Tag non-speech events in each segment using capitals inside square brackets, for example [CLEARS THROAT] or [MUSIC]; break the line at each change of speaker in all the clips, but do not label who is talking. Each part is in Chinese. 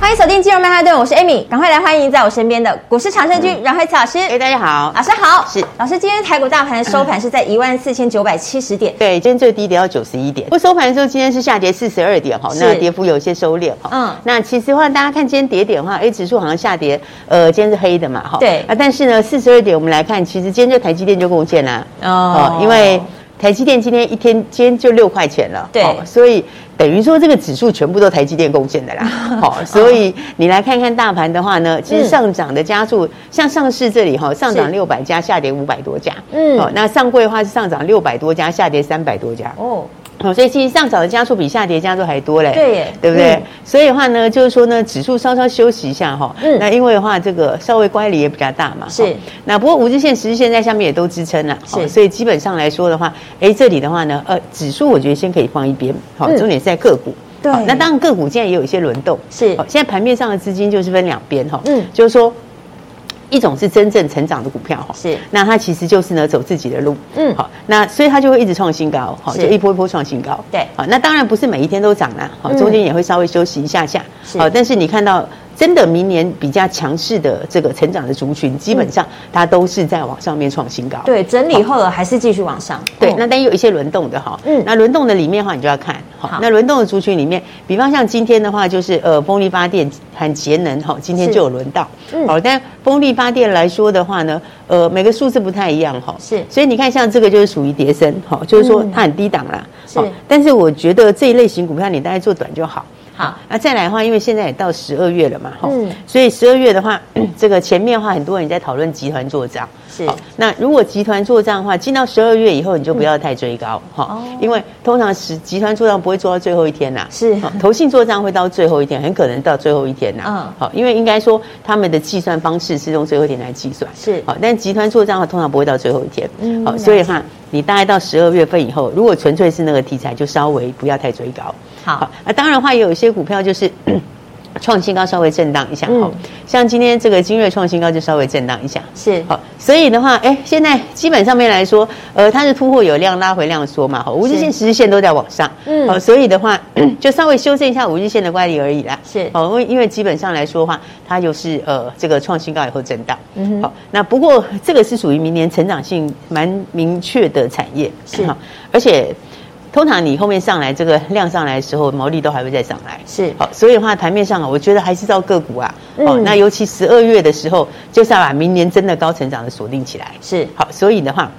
欢迎锁定金融曼哈顿，我是 Amy，赶快来欢迎在我身边的股市长胜军阮惠慈老师。
哎，大家好，
老师好。
是
老师，今天台股大盘收盘是在一万四千九百七十点。
对，今天最低跌到九十一点。不过收盘的时候，今天是下跌四十二点哈，那跌幅有一些收敛哈。嗯，那其实的话，大家看今天跌点的话，A 指数好像下跌，呃，今天是黑的嘛哈。
对啊，
但是呢，四十二点我们来看，其实今天这台积电就贡献啦
哦，
因为台积电今天一天今天就六块钱了，
对，
所以。等于说这个指数全部都台积电贡献的啦，好，[LAUGHS] 所以你来看看大盘的话呢，其实上涨的家数，像上市这里哈，上涨六百家，下跌五百多家，嗯，好，那上柜的话是上涨六百多家，下跌三百多家，哦。哦，所以其实上涨的加速比下跌加速还多嘞，
对耶，
对不对？嗯、所以的话呢，就是说呢，指数稍稍休息一下哈，嗯，那因为的话，这个稍微乖离也比较大嘛，
是。
那不过五日线、十日线在下面也都支撑了，是。所以基本上来说的话，哎，这里的话呢，呃，指数我觉得先可以放一边，好，重点是在个股，对。那当然个股现在也有一些轮动，是。现在盘面上的资金就是分两边哈，嗯，就是说。一种是真正成长的股票哈，是，那它其实就是呢走自己的路，嗯，好，那所以它就会一直创新高，好，就一波一波创新高，对，好，那当然不是每一天都涨啦，好，中间也会稍微休息一下下，好，但是你看到。真的，明年比较强势的这个成长的族群，基本上它都是在往上面创新高。
对，整理后还是继续往上。
对，那但有一些轮动的哈，嗯，那轮动的里面的话，你就要看。好，那轮动的族群里面，比方像今天的话，就是呃，风力发电和节能哈，今天就有轮到。嗯，好，但风力发电来说的话呢，呃，每个数字不太一样哈。是，所以你看，像这个就是属于跌升哈，就是说它很低档啦。是，但是我觉得这一类型股票，你大概做短就好。好，那再来的话，因为现在也到十二月了嘛，哈，嗯，所以十二月的话，[CLEARS THROAT] 这个前面的话，很多人在讨论集团做账，是。那如果集团做账的话，进到十二月以后，你就不要太追高，哈，因为通常是集团做账不会做到最后一天呐，是。投信做账会到最后一天，很可能到最后一天呐，嗯，好，因为应该说他们的计算方式是用最后一天来计算，是。好，但集团做账的话，通常不会到最后一天，嗯，好，所以哈，你大概到十二月份以后，如果纯粹是那个题材，就稍微不要太追高。好，那当然的话，也有一些股票就是 [COUGHS] 创新高，稍微震荡一下。好，像今天这个精锐创新高，就稍微震荡一下。是，好，所以的话，哎，现在基本上面来说，呃，它是突破有量，拉回量缩嘛。好，五日线、十日线都在往上。嗯，好，所以的话，[COUGHS] 就稍微修正一下五日线的乖离而已啦。是，好，因为因为基本上来说的话，它就是呃这个创新高以后震荡。嗯，好，那不过这个是属于明年成长性蛮明确的产业。是，好，而且。通常你后面上来这个量上来的时候，毛利都还会再上来，是。好，所以的话盘面上啊，我觉得还是照个股啊，哦，那尤其十二月的时候，就是要把明年真的高成长的锁定起来，是。好，所以的话，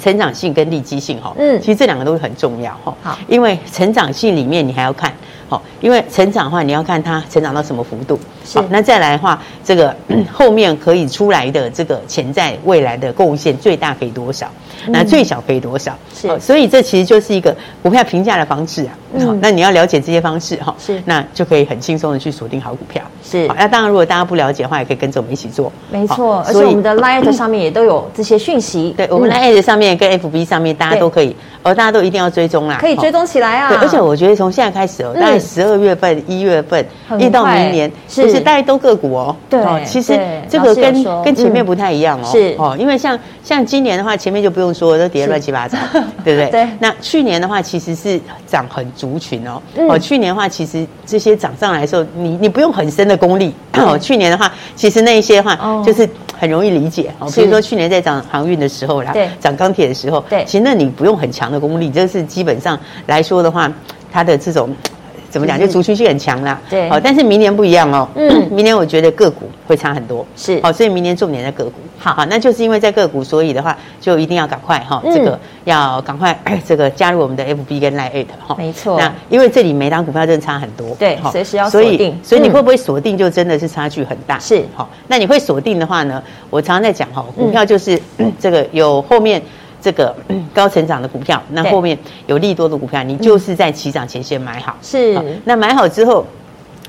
成长性跟利基性哈，嗯，其实这两个都是很重要哈，好，因为成长性里面你还要看。好，因为成长的话，你要看它成长到什么幅度。好，那再来的话，这个 [CLEARS THROAT] 后面可以出来的这个潜在未来的贡献最大可以多少？那最小可以多少？是，所以这其实就是一个股票评价的方式啊。好，那你要了解这些方式哈，是，那就可以很轻松的去锁定好股票。是，那当然如果大家不了解的话，也可以跟着我们一起做。
没错，而且我们的 Line [CLEARS THROAT] 上面也都有这些讯息。
对，我们 Line 上面跟 FB 上面大家都可以，而大家都一定要追踪啦。
可以追踪起来啊。对，
而且我觉得从现在开始哦，大概十二月份、一月份，一直到明年，是大家都个股哦？对，其实这个跟跟前面不太一样哦。是哦，因为像像今年的话，前面就不用说，都跌乱七八糟，[LAUGHS] [LAUGHS] 对不对？对。那去年的话，其实是涨很族群哦。哦，去年的话，其实这些涨上来的时候，你你不用很深的功力。哦，去年的话，其实那一些话就是很容易理解。哦，比如说去年在涨航运的时候啦，对，涨钢铁的时候，对，其实那你不用很强的功力，就是基本上来说的话，它的这种。怎么讲？就族群性很强啦。对。好，但是明年不一样哦。嗯。[CLEARS THROAT] 明年我觉得个股会差很多。是。好，所以明年重点在个股。好。好，那就是因为在个股，所以的话就一定要赶快哈，这个要赶快 [CLEARS THROAT] 这个加入我们的 FB 跟 Line 哈。没错。那因为这里每档股票真的差很多。对。随时要锁定。所以你会不会锁定，就真的是差距很大。是。好，那你会锁定的话呢？我常常在讲哈，股票就是 [CLEARS THROAT] 这个有后面。这个高成长的股票，那后面有利多的股票，你就是在起涨前先买好。是，那买好之后，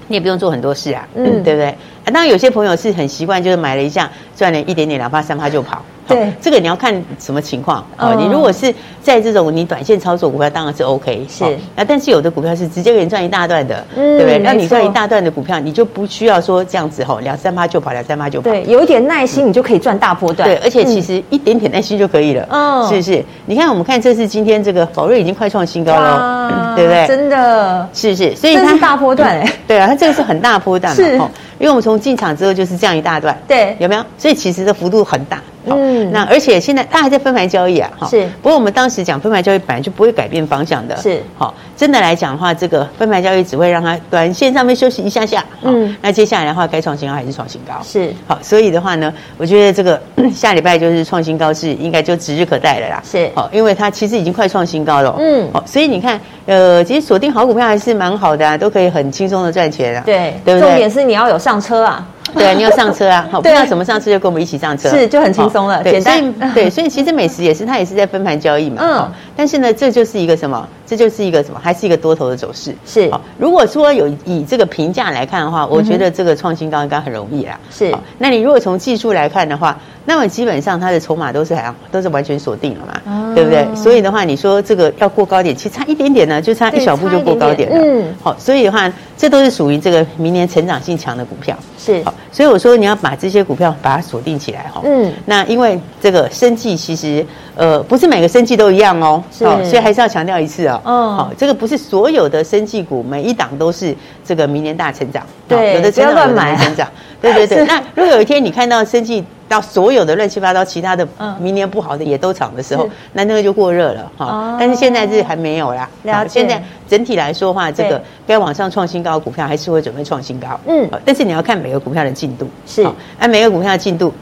你也不用做很多事啊，嗯，对不对？啊，当然有些朋友是很习惯，就是买了一下赚了一点点两趴三趴就跑。对，这个你要看什么情况哦。你如果是在这种你短线操作股票，当然是 OK。是啊，但是有的股票是直接给你赚一大段的，对不对？那你赚一大段的股票，你就不需要说这样子吼，两三八就跑，两三八就跑。
对，有一点耐心，你就可以赚大波段。
对，而且其实一点点耐心就可以了。嗯，是不是？你看，我们看这是今天这个宝瑞已经快创新高了，对不对？
真的，
是不是？所以它
是大波段哎。[LAUGHS]
对啊，它这个是很大波段嘛。因为我们从进场之后就是这样一大段，
对，
有没有？所以其实的幅度很大。嗯，那而且现在它还在分盘交易啊，哈。是。不过我们当时讲分盘交易本来就不会改变方向的。是。好，真的来讲的话，这个分盘交易只会让它短线上面休息一下下。嗯。那接下来的话，该创新高还是创新高？是。好，所以的话呢，我觉得这个 [CLEARS THROAT] 下礼拜就是创新高是应该就指日可待了啦。是。好，因为它其实已经快创新高了。嗯。好，所以你看，呃，其实锁定好股票还是蛮好的啊，都可以很轻松的赚钱啊。对。对不对？
重点是你要有上车啊。
对啊，你要上车啊！[LAUGHS] 好，不知道怎么上车，就跟我们一起上车，
是就很轻松了，简单。
对，所以其实美食也是，它也是在分盘交易嘛。嗯。但是呢，这就是一个什么？这就是一个什么？还是一个多头的走势。是。如果说有以这个评价来看的话，我觉得这个创新高应该很容易啦。是。那你如果从技术来看的话，那么基本上它的筹码都是还都是完全锁定了嘛，对不对？所以的话，你说这个要过高点，其实差一点点呢，就差一小步就过高点了。嗯。好，所以的话，这都是属于这个明年成长性强的股票。是。好，所以我说你要把这些股票把它锁定起来哈。嗯。那因为这个生计其实呃不是每个生计都一样哦。是。所以还是要强调一次哦。嗯。好，这个不是所有的生技股每一档都是这个明年大成长。对。有的不要乱买。成长。对对对。[LAUGHS] 那如果有一天你看到生技到所有的乱七八糟其他的明年不好的也都涨的时候，那那个就过热了哈。但是现在是还没有啦。了解。现在整体来说的话，这个该往上创新高的股票还是会准备创新高。嗯。但是你要看每个股票的进度。是。按每个股票的进度，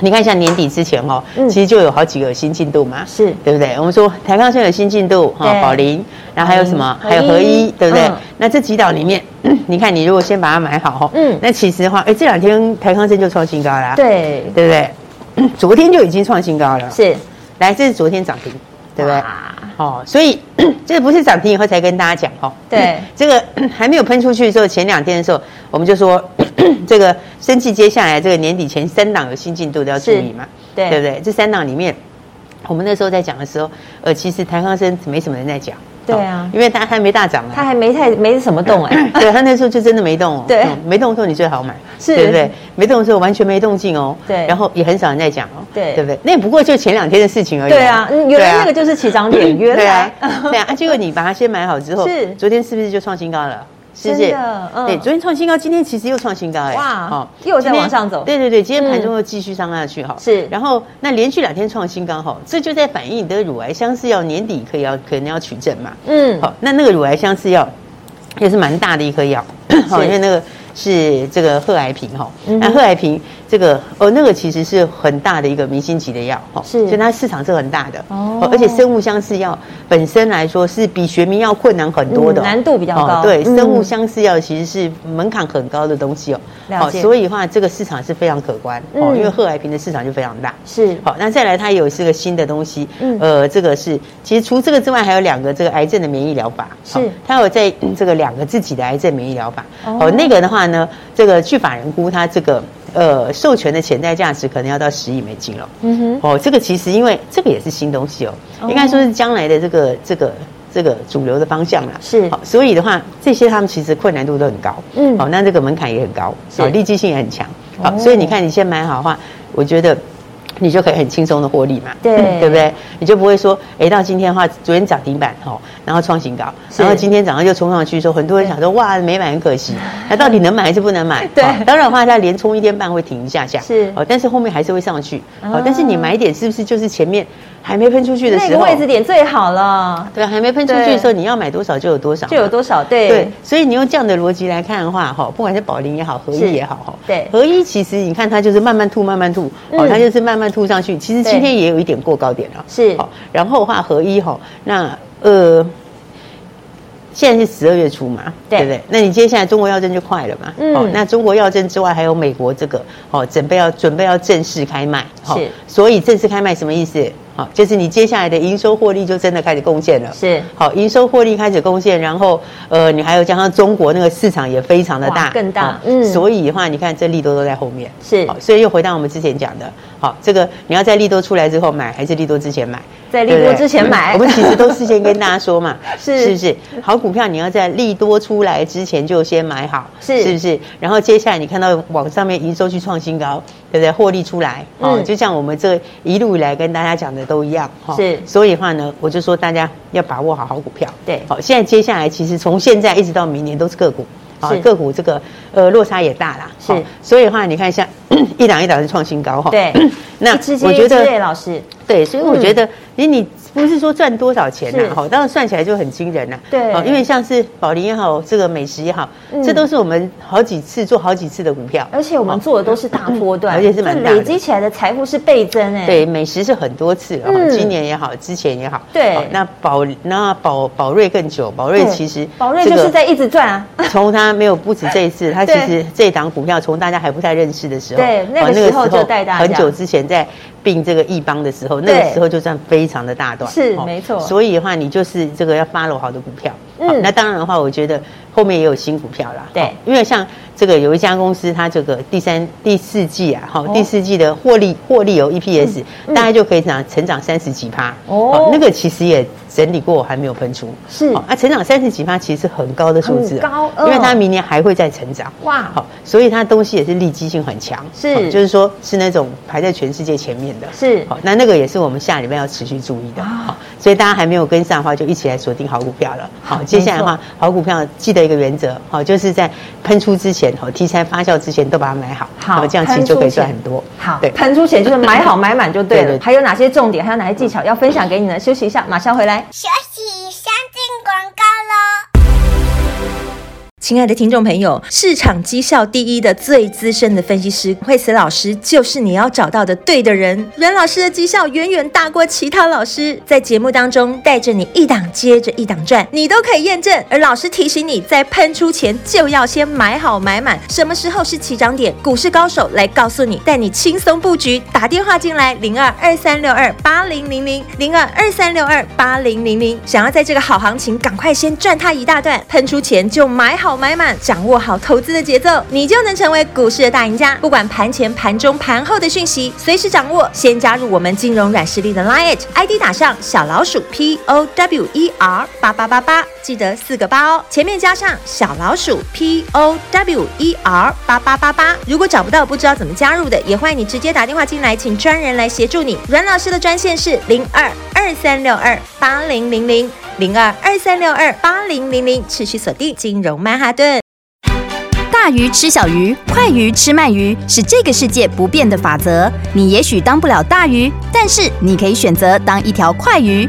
你看一下年底之前哦，其实就有好几个新进度嘛。是。对不对？我们说台康生有新进度哈，宝林，然后还有什么？还有合一，对不对？那这几档里面。[CLEARS THROAT] 你看，你如果先把它买好哈，嗯，那其实的话，哎，这两天台康生就创新高了，对，对不对？[CLEARS THROAT] 昨天就已经创新高了，是。来，这是昨天涨停，对不对？哦，所以 [CLEARS THROAT] 这不是涨停以后才跟大家讲哦，对，这个还没有喷出去的时候，前两天的时候，我们就说 [CLEARS THROAT] 这个生气接下来这个年底前三档有新进度都要注意嘛，对，对不对？这三档里面，我们那时候在讲的时候，呃，其实台康生没什么人在讲。对啊，因为它还没大涨啊，
它还没太没什么动哎，[CLEARS THROAT]
对，它那时候就真的没动哦，[LAUGHS] 对，没动的时候你最好买，是，对不对？没动的时候完全没动静哦，对，然后也很少人在讲哦，对，对不对？那也不过就前两天的事情而已，
对啊，原来那个就是起涨点，[CLEARS THROAT] 原来，
对啊，结果你把它先买好之后，[LAUGHS] 是，昨天是不是就创新高了？是不是？对，昨天创新高，今天其实又创新高哎，哇，好，
又在往上走。
对对对，今天盘中又继续上下去哈。是，然后那连续两天创新高哈，这就在反映你的乳癌相似药年底可以要可能要取证嘛。嗯，好，那那个乳癌相似药也是蛮大的一颗药，好，因为那个是这个贺癌平哈，那贺癌平。这个哦，那个其实是很大的一个明星级的药，哈，是，所以它市场是很大的。哦。而且生物相似药本身来说是比学名药困难很多的，
难度比较高。
对，生物相似药其实是门槛很高的东西哦。好，所以的话，这个市场是非常可观。哦，因为贺癌平的市场就非常大。是，好，那再来它有是个新的东西，呃，这个是其实除这个之外，还有两个这个癌症的免疫疗法，是，它有在这个两个自己的癌症免疫疗法。哦，那个的话呢，这个据法人估，它这个。呃，授权的潜在价值可能要到十亿美金了。嗯哼，哦，这个其实因为这个也是新东西哦，哦应该说是将来的这个这个这个主流的方向了。是，好，所以的话，这些他们其实困难度都很高。嗯，好，那这个门槛也很高，好，利基性也很强。好，哦、所以你看，你先买好的话，我觉得。你就可以很轻松的获利嘛，对，[LAUGHS] 对不对？你就不会说，哎，到今天的话，昨天涨停板哈，然后创新高，然后今天早上又冲上去，说很多人想说，哇，没买很可惜，[LAUGHS] 那到底能买还是不能买？对，当然的话，它连冲一天半会停一下下，是。哦，但是后面还是会上去，哦，但是你买点是不是就是前面？还没喷出去的时候，那
个位置点最好了。
对，还没喷出去的时候，你要买多少就有多少，
就有多少。对对，
所以你用这样的逻辑来看的话，哈，不管是宝林也好，合一也好，哈，对，合一其实你看它就是慢慢吐，慢慢吐，哦，它就是慢慢吐上去。其实今天也有一点过高点了，是。好，然后的话合一哈，那呃，现在是十二月初嘛，对不对？那你接下来中国药证就快了嘛，嗯。那中国药证之外，还有美国这个，哦，准备要准备要正式开卖，是。所以正式开卖什么意思？好，就是你接下来的营收获利就真的开始贡献了。
是，
好，营收获利开始贡献，然后呃，你还有加上中国那个市场也非常的大，
更大，
嗯，所以的话，你看这利多都在后面。
是，
好，所以又回到我们之前讲的，好，这个你要在利多出来之后买，还是利多之前买？
在利多之前买，[LAUGHS]
我们其实都事先跟大家说嘛，[LAUGHS]
是
是不是？好股票你要在利多出来之前就先买好，
是
是不是？然后接下来你看到网上面营收去创新高，对不对？获利出来，哦，就像我们这一路以来跟大家讲的都一样，哈，
是。
所以的话呢，我就说大家要把握好好股票，
对，
好。现在接下来其实从现在一直到明年都是个股，啊，个股这个呃落差也大啦，
是。
所以的话，你看一下 [COUGHS] 一档一档是创新高，哈，
对。[COUGHS]
那我觉得
老师，
对，所以我觉得，因为你。不是说赚多少钱呐，好，当然算起来就很惊人呐。
对，哦
因为像是宝林也好，这个美食也好，这都是我们好几次做好几次的股票，
而且我们做的都是大波段，[LAUGHS]
而且是蛮大，
累积起来的财富是倍增哎。
对，美食是很多次，哦，今年也好，之前也好。
对，
那宝那宝宝瑞更久，宝瑞其实
宝瑞就是在一直赚啊。[LAUGHS]
从他没有不止这一次，[LAUGHS] 他其实这档股票从大家还不太认识的时候，
对，那个时候就带大家。
很久之前在并这个亿邦的时候，那个时候就赚非常的大段，
是没错。
所以的话，你就是这个要 follow 好的股票。嗯，那当然的话，我觉得后面也有新股票啦。
对，
因为像这个有一家公司，它这个第三、第四季啊，哈，第四季的获利获利有 EPS，大概就可以长成长三十几趴。哦，那个其实也整理过，还没有喷出。是，啊，成长三十几趴其实是很高的数字，
高，
因为它明年还会再成长。哇，好，所以它东西也是利基性很强。是，就是说是那种排在全世界前面的。是，好，那那个也是我们下礼拜要持续注意的。好，所以大家还没有跟上的话，就一起来锁定好股票了。好。接下来的话，好股票记得一个原则，好，就是在喷出之前，好，题材发酵之前都把它买好，好，这样其实就可以赚很多。
好，对，喷出前就是买好 [LAUGHS] 买满就对了。还有哪些重点？还有哪些技巧要分享给你呢？休息一下，马上回来。休息，亲爱的听众朋友，市场绩效第一的最资深的分析师惠慈老师，就是你要找到的对的人。阮老师的绩效远远大过其他老师，在节目当中带着你一档接着一档赚，你都可以验证。而老师提醒你在喷出前就要先买好买满，什么时候是起涨点？股市高手来告诉你，带你轻松布局。打电话进来零二二三六二八零零零零二二三六二八零零零，想要在这个好行情赶快先赚它一大段，喷出前就买好。买满，掌握好投资的节奏，你就能成为股市的大赢家。不管盘前、盘中、盘后的讯息，随时掌握。先加入我们金融软实力的 Line，ID 打上小老鼠 P O W E R 八八八八，记得四个八哦，前面加上小老鼠 P O W E R 八八八八。如果找不到，不知道怎么加入的，也欢迎你直接打电话进来，请专人来协助你。阮老师的专线是零二二三六二八零零零。零二二三六二八零零零，持续锁定金融曼哈顿。
大鱼吃小鱼，快鱼吃慢鱼，是这个世界不变的法则。你也许当不了大鱼，但是你可以选择当一条快鱼。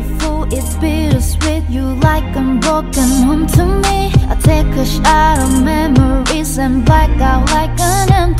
beautiful, it's bittersweet You like I'm broken home to me. I take a shot of memories and black out like an empty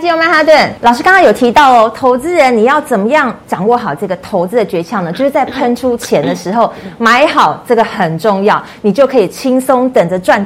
金融曼哈顿老师刚刚有提到哦，投资人你要怎么样掌握好这个投资的诀窍呢？就是在喷出钱的时候买好，这个很重要，你就可以轻松等着赚。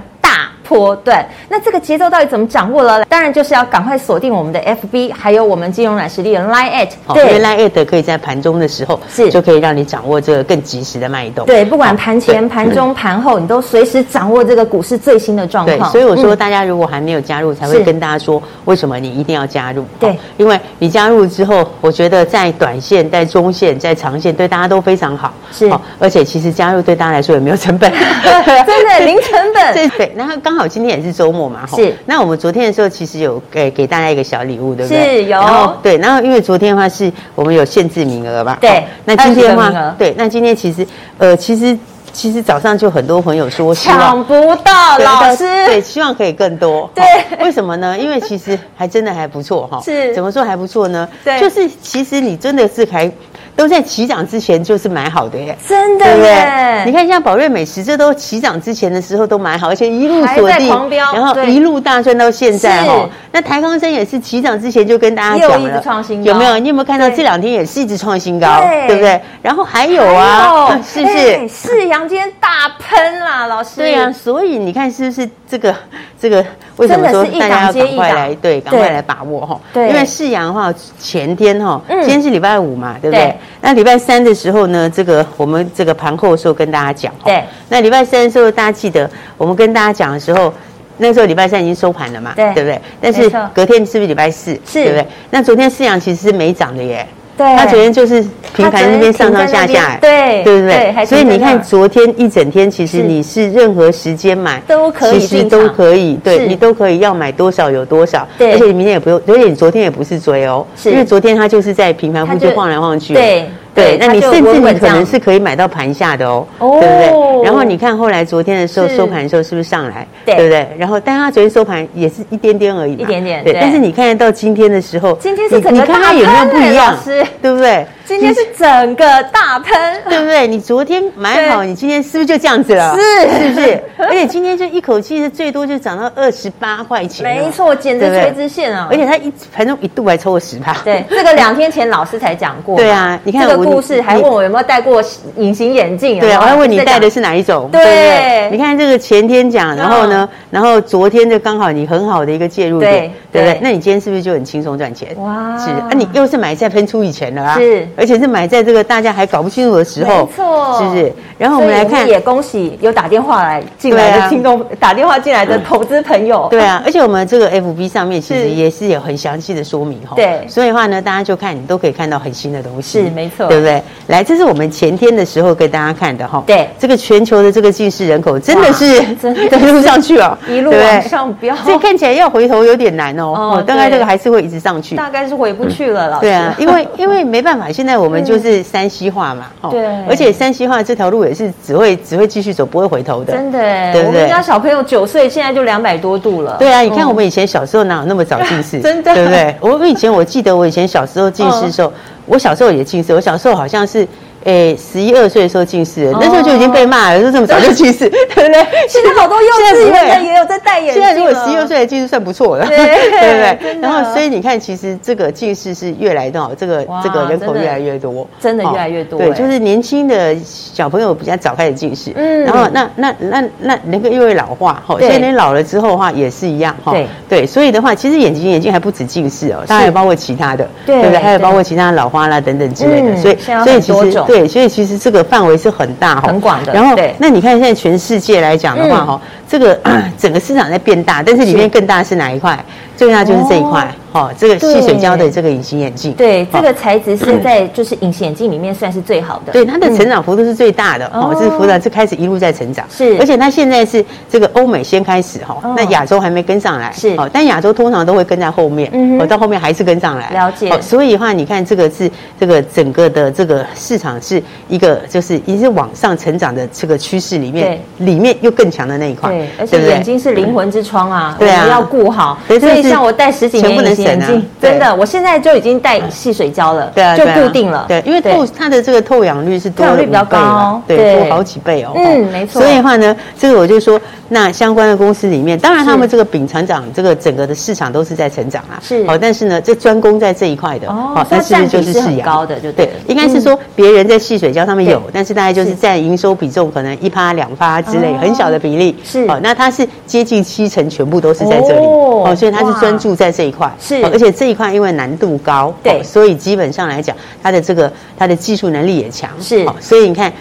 波段，那这个节奏到底怎么掌握了？当然就是要赶快锁定我们的 FB，还有我们金融软实力的 Line@
at。对，Line@ at 可以在盘中的时候是就可以让你掌握这个更及时的脉动。
对，不管盘前、盘中、盘后，你都随时掌握这个股市最新的状况。
对，所以我说大家如果还没有加入，才会跟大家说为什么你一定要加入。
对，
因为你加入之后，我觉得在短线、在中线、在长线，对大家都非常好。
是，
而且其实加入对大家来说也没有成本，[LAUGHS]
真的零成本。[LAUGHS]
对对，然后刚好今天也是周末。嘛
是，
那我们昨天的时候其实有给给大家一个小礼物，对不对？
是有，
然后对，然后因为昨天的话是我们有限制名额吧？
对，
那今天的话，对，那今天其实呃，其实其实早上就很多朋友说
抢不到老师，
对，希望可以更多。[LAUGHS]
对，
为什么呢？因为其实还真的还不错哈。[LAUGHS]
是，
怎么说还不错呢？
对，
就是其实你真的是还。都在起涨之前就是买好的耶，
真的耶！
你看像宝瑞美食，这都起涨之前的时候都买好，而且一路锁定，然后一路大赚到现在哦。那台康生也是起涨之前就跟大家讲了，有没有？你有没有看到这两天也是一直创新高，对不对？然后还有啊，是不是？
世阳今天大喷啦，老师。
对呀，所以你看是不是这个这个？为什么说大家要赶快来？对，赶快来把握哈。对，因为世阳的话，前天哈，今天是礼拜五嘛，对不对？那礼拜三的时候呢，这个我们这个盘后的时候跟大家讲，
对。
那礼拜三的时候，大家记得我们跟大家讲的时候，那个时候礼拜三已经收盘了嘛，对，对不对？但是隔天是不是礼拜四？是，对不对？那昨天四阳其实是没涨的耶。
对，
他昨天就是平盘那边上上下下，
对，
对不对？所以你看昨天一整天，其实你是任何时间买
都可以，
其实都可以，对你都可以要买多少有多少，对，而且你明天也不用，而且你昨天也不是追哦，因为昨天它就是在平盘附近晃来晃去，
对。
对，那你甚至你可能是可以买到盘下的哦，对不对？然后你看后来昨天的时候收盘的时候是不是上来，对不对？然后，但它昨天收盘也是一点点而已，
一点点。
对，但是你看得到今天的时候，
今天是整个
你看它有没有不一样？对不对？[LAUGHS]
今天是整个大喷，
对不对？你昨天买好，你今天是不是就这样子了？
是，
是不是？[LAUGHS] 今天就一口气是最多就涨到二十八块钱，
没错，简直垂直线啊！
而且它一盘中一度还抽了十趴。
对，这个两天前老师才讲过。
对啊，你看
这个故事，还问我有没有戴过隐形眼镜？
对啊，我还问你戴的是哪一种？对，你看这个前天讲，然后呢，然后昨天就刚好你很好的一个介入点，对不对？那你今天是不是就很轻松赚钱？哇！是啊，你又是买在喷出以前了啊，是，而且是买在这个。大家还搞不清楚的时候，
没错，
是不是？然后我们来看，
也恭喜有打电话来进来的听众，打电话进来的投资朋友。
对啊，而且我们这个 FB 上面其实也是有很详细的说明哈。对，所以的话呢，大家就看你都可以看到很新的东西，
是没错，
对不对？来，这是我们前天的时候给大家看的哈。
对，
这个全球的这个近视人口真的是真的一路上去了，
一路往上飙，
所以看起来要回头有点难哦。哦，大概这个还是会一直上去，
大概是回不去了，老师。
对啊，因为 [LAUGHS] 因为没办法，现在我们就是山西化嘛。对，而且山西化这条路也是只会只会继续走，不会回头的。
真的，对？我们家小朋友九岁，现在就两百多度了。
对啊，你看我们以前小时候哪有那么早近视？
真的，
对不对？我以前我记得我以前小时候近视的时候，我小时候也近视，我小时候好像是。哎，十一二岁的时候近视，那时候就已经被骂了，说这么早就近视，[LAUGHS] 对不对？[LAUGHS]
现在好多幼稚园的也有在戴眼镜。
现在如果十一二岁的近视算不错了，[LAUGHS] 对不对？然后，所以你看，其实这个近视是越来的好，这个这个人口越来越多，
真的越来越多。
对，就是年轻的小朋友比较早开始近视，嗯，然后那那那那那个又会老化，哈，所以你老了之后的话也是一样，哈，对对，所以的话，其实眼睛眼睛还不止近视哦，当然也包括其他的，对不对？还有包括其他老花啦等等之类的，所以所以其实对，所以其实这个范围是很大哈，
很广的。
然后，那你看现在全世界来讲的话哈，这个 [CLEARS THROAT] 整个市场在变大，但是里面更大是哪一块？最大就是这一块。哦，这个细水胶的这个隐形眼镜，
对，这个材质是 [CLEARS THROAT] 在就是隐形眼镜里面算是最好的，
对，它的成长幅度是最大的哦，这是幅度是开始一路在成长，是，而且它现在是这个欧美先开始哈，那亚洲还没跟上来，是，哦，但亚洲通常都会跟在后面，嗯，哦，到后面还是跟上来，
了解，
所以的话，你看这个是这个整个的这个市场是一个就是已经是往上成长的这个趋势里面，里面又更强的那一块，
对，而且眼睛是灵魂之窗啊，对啊，要顾好，所以像我戴十几年隐形眼镜，真的。我现在就已经戴细水胶了，对啊，就固定了，
对，因为透它的这个透氧率是透氧率比较高，对，多好几倍哦，
嗯，没错。
所以的话呢，这个我就说，那相关的公司里面，当然他们这个丙成长，这个整个的市场都是在成长啊，是，好，但是呢，这专攻在这一块的，哦，那是不是就是是很高的？就对，应该是说别人在细水胶上面有，但是大概就是。占营收比重可能一趴两趴之类很小的比例，是，哦，那它是接近七成，全部都是在这里，哦，所以它是专注在这一块，是，而且这一块。因为难度高，对，所以基本上来讲，它的这个它的技术能力也强，是，所以你看，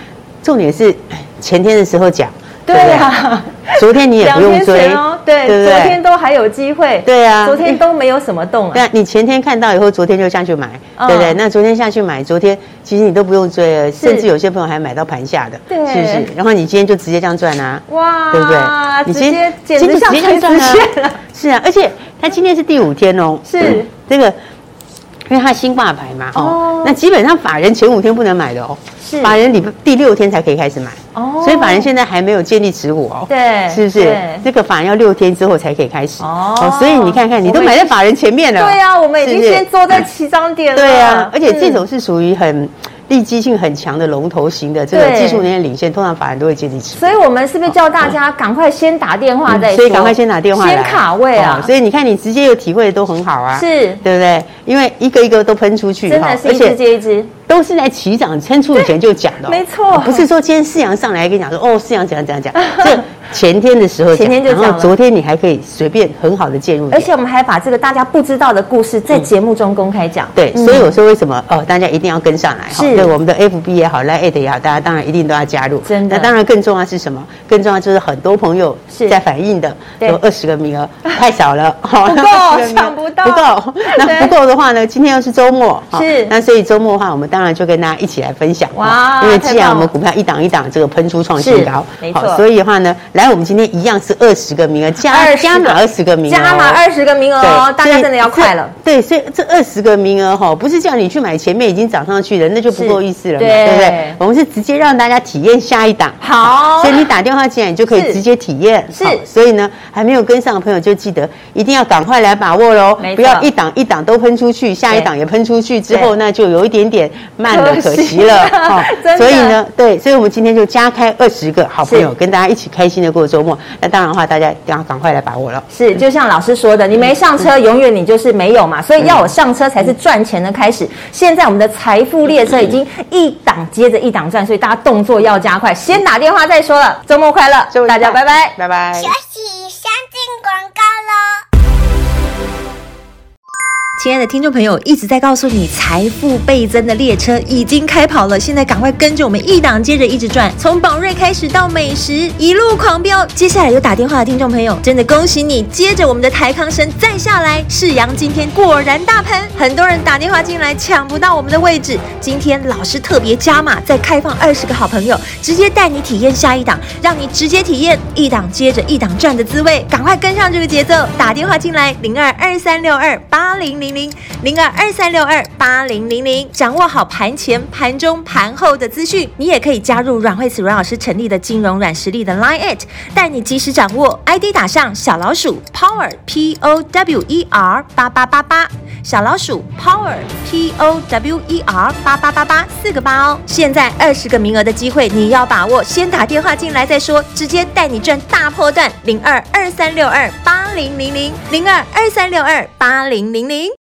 重点是前天的时候讲，对啊，昨天你也不用追。哦，
对，昨天都还有机会，对啊，昨天都没有什么动啊，
对，你前天看到以后，昨天就下去买，对不对？那昨天下去买，昨天其实你都不用追了，甚至有些朋友还买到盘下的，对，是不是？然后你今天就直接这样赚啊，哇，对不对？
你直接简直像实现了，
是啊，而且。它今天是第五天哦，是。这个，因为它新挂牌嘛，哦，那基本上法人前五天不能买的哦，是。法人里第六天才可以开始买，哦，所以法人现在还没有建立持股哦，对，是不是？这个法人要六天之后才可以开始，哦，所以你看看，你都买在法人前面了，
对呀，我们已经先坐在起涨点了，
对呀，而且这种是属于很。利基性很强的龙头型的这个技术能力领先，通常法人都会建立起。
所以我们是不是叫大家赶快先打电话再说？
所以赶快先打电话，
先卡位啊！
所以你看，你直接有体会的都很好啊，
是，
对不对？因为一个一个都喷出去，
真的是一只接一支。
都是在起涨撑出以前就讲的，
没错，
不是说今天四阳上来跟你讲说哦，四阳怎样怎样讲，[LAUGHS] 这前天的时候，
前天就讲，
然后昨天你还可以随便很好的介入，
而且我们还把这个大家不知道的故事在节目中公开讲。
对，所以我说为什么哦，大家一定要跟上来哈，对我们的 FB 也好，Line@ 也好，大家当然一定都要加入。
真的，
那当然更重要是什么？更重要就是很多朋友是。在反映的，有二十个名额太少了，[LAUGHS]
不够，抢不到，
不够。那 [LAUGHS] 不够的话呢？今天又是周末，
是，
那所以周末的话，我们当然就跟大家一起来分享。哇，因为既然我们股票一档一档这个喷出创新高，
没错，
所以的话呢，来我们今天一样是二十个名额，加加码二十个名额，
加码二十个名额哦，大家真的要快了。
对，所以这二十个名额哈，不是叫你去买前面已经涨上去的，那就不够意思了嘛，对不对？我们是直接让大家体验下一档。
好，
所以你打电话进来，你就可以直接体验。
是，
所以呢，还没有跟上的朋友就记得一定要赶快来把握喽，不要一档一档都喷出去，下一档也喷出去之后，那就有一点点慢了，可惜了。[LAUGHS] 哈，所以呢，对，所以我们今天就加开二十个好朋友，跟大家一起开心的过周末。那当然的话，大家要赶快来把握了。
是，就像老师说的，你没上车，永远你就是没有嘛。所以要我上车才是赚钱的开始。现在我们的财富列车已经一档接着一档转，所以大家动作要加快，先打电话再说了。周末快乐，祝大家拜拜，
拜拜。
休息，先进广告喽。
亲爱的听众朋友，一直在告诉你，财富倍增的列车已经开跑了。现在赶快跟着我们一档接着一直转，从宝瑞开始到美食，一路狂飙。接下来有打电话的听众朋友，真的恭喜你！接着我们的台康生再下来，世阳今天果然大喷，很多人打电话进来抢不到我们的位置。今天老师特别加码，再开放二十个好朋友，直接带你体验下一档，让你直接体验一档接着一档赚的滋味。赶快跟上这个节奏，打电话进来零二二三六二八零零。零零二二三六二八零零零，掌握好盘前、盘中、盘后的资讯，你也可以加入阮慧慈阮老师成立的金融软实力的 Line，It，带你及时掌握。ID 打上小老鼠 Power P O W E R 八八八八，小老鼠 Power P O W E R 八八八八四个八哦。现在二十个名额的机会，你要把握，先打电话进来再说，直接带你赚大破段。零二二三六二八零零零零二二三六二八零零零。